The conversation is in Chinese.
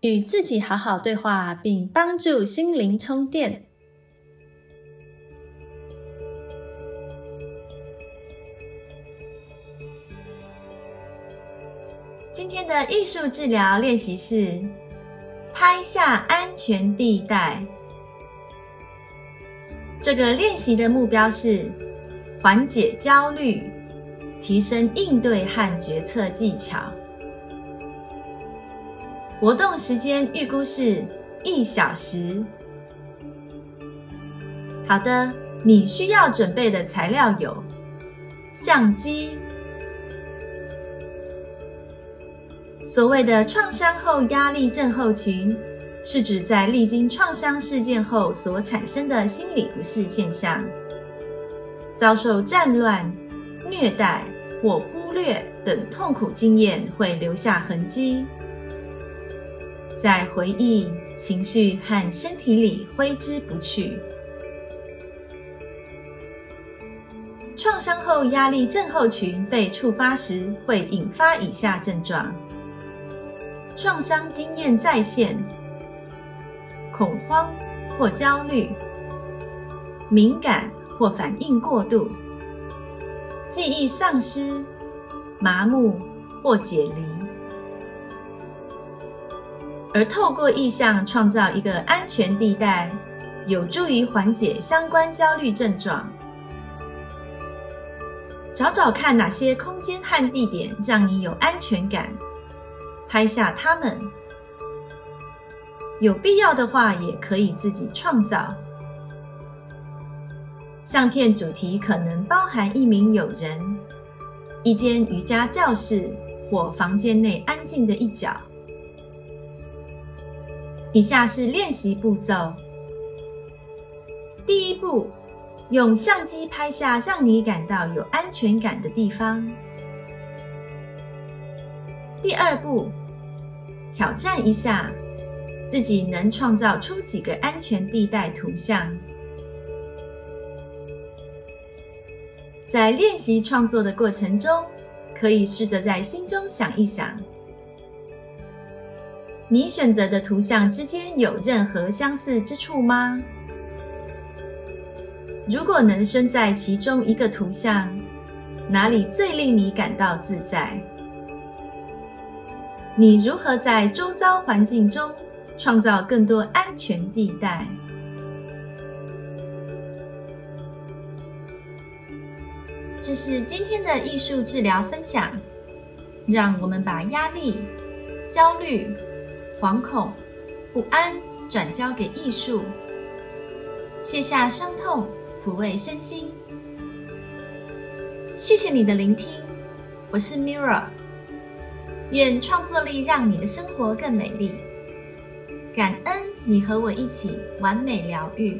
与自己好好对话，并帮助心灵充电。今天的艺术治疗练习是拍下安全地带。这个练习的目标是。缓解焦虑，提升应对和决策技巧。活动时间预估是一小时。好的，你需要准备的材料有相机。所谓的创伤后压力症候群，是指在历经创伤事件后所产生的心理不适现象。遭受战乱、虐待或忽略等痛苦经验会留下痕迹，在回忆、情绪和身体里挥之不去。创伤后压力症候群被触发时，会引发以下症状：创伤经验再现、恐慌或焦虑、敏感。或反应过度、记忆丧失、麻木或解离，而透过意象创造一个安全地带，有助于缓解相关焦虑症状。找找看哪些空间和地点让你有安全感，拍下它们。有必要的话，也可以自己创造。相片主题可能包含一名友人、一间瑜伽教室或房间内安静的一角。以下是练习步骤：第一步，用相机拍下让你感到有安全感的地方；第二步，挑战一下自己能创造出几个安全地带图像。在练习创作的过程中，可以试着在心中想一想，你选择的图像之间有任何相似之处吗？如果能身在其中一个图像，哪里最令你感到自在？你如何在周遭环境中创造更多安全地带？这是今天的艺术治疗分享，让我们把压力、焦虑、惶恐、不安转交给艺术，卸下伤痛，抚慰身心。谢谢你的聆听，我是 Mirra，愿创作力让你的生活更美丽。感恩你和我一起完美疗愈。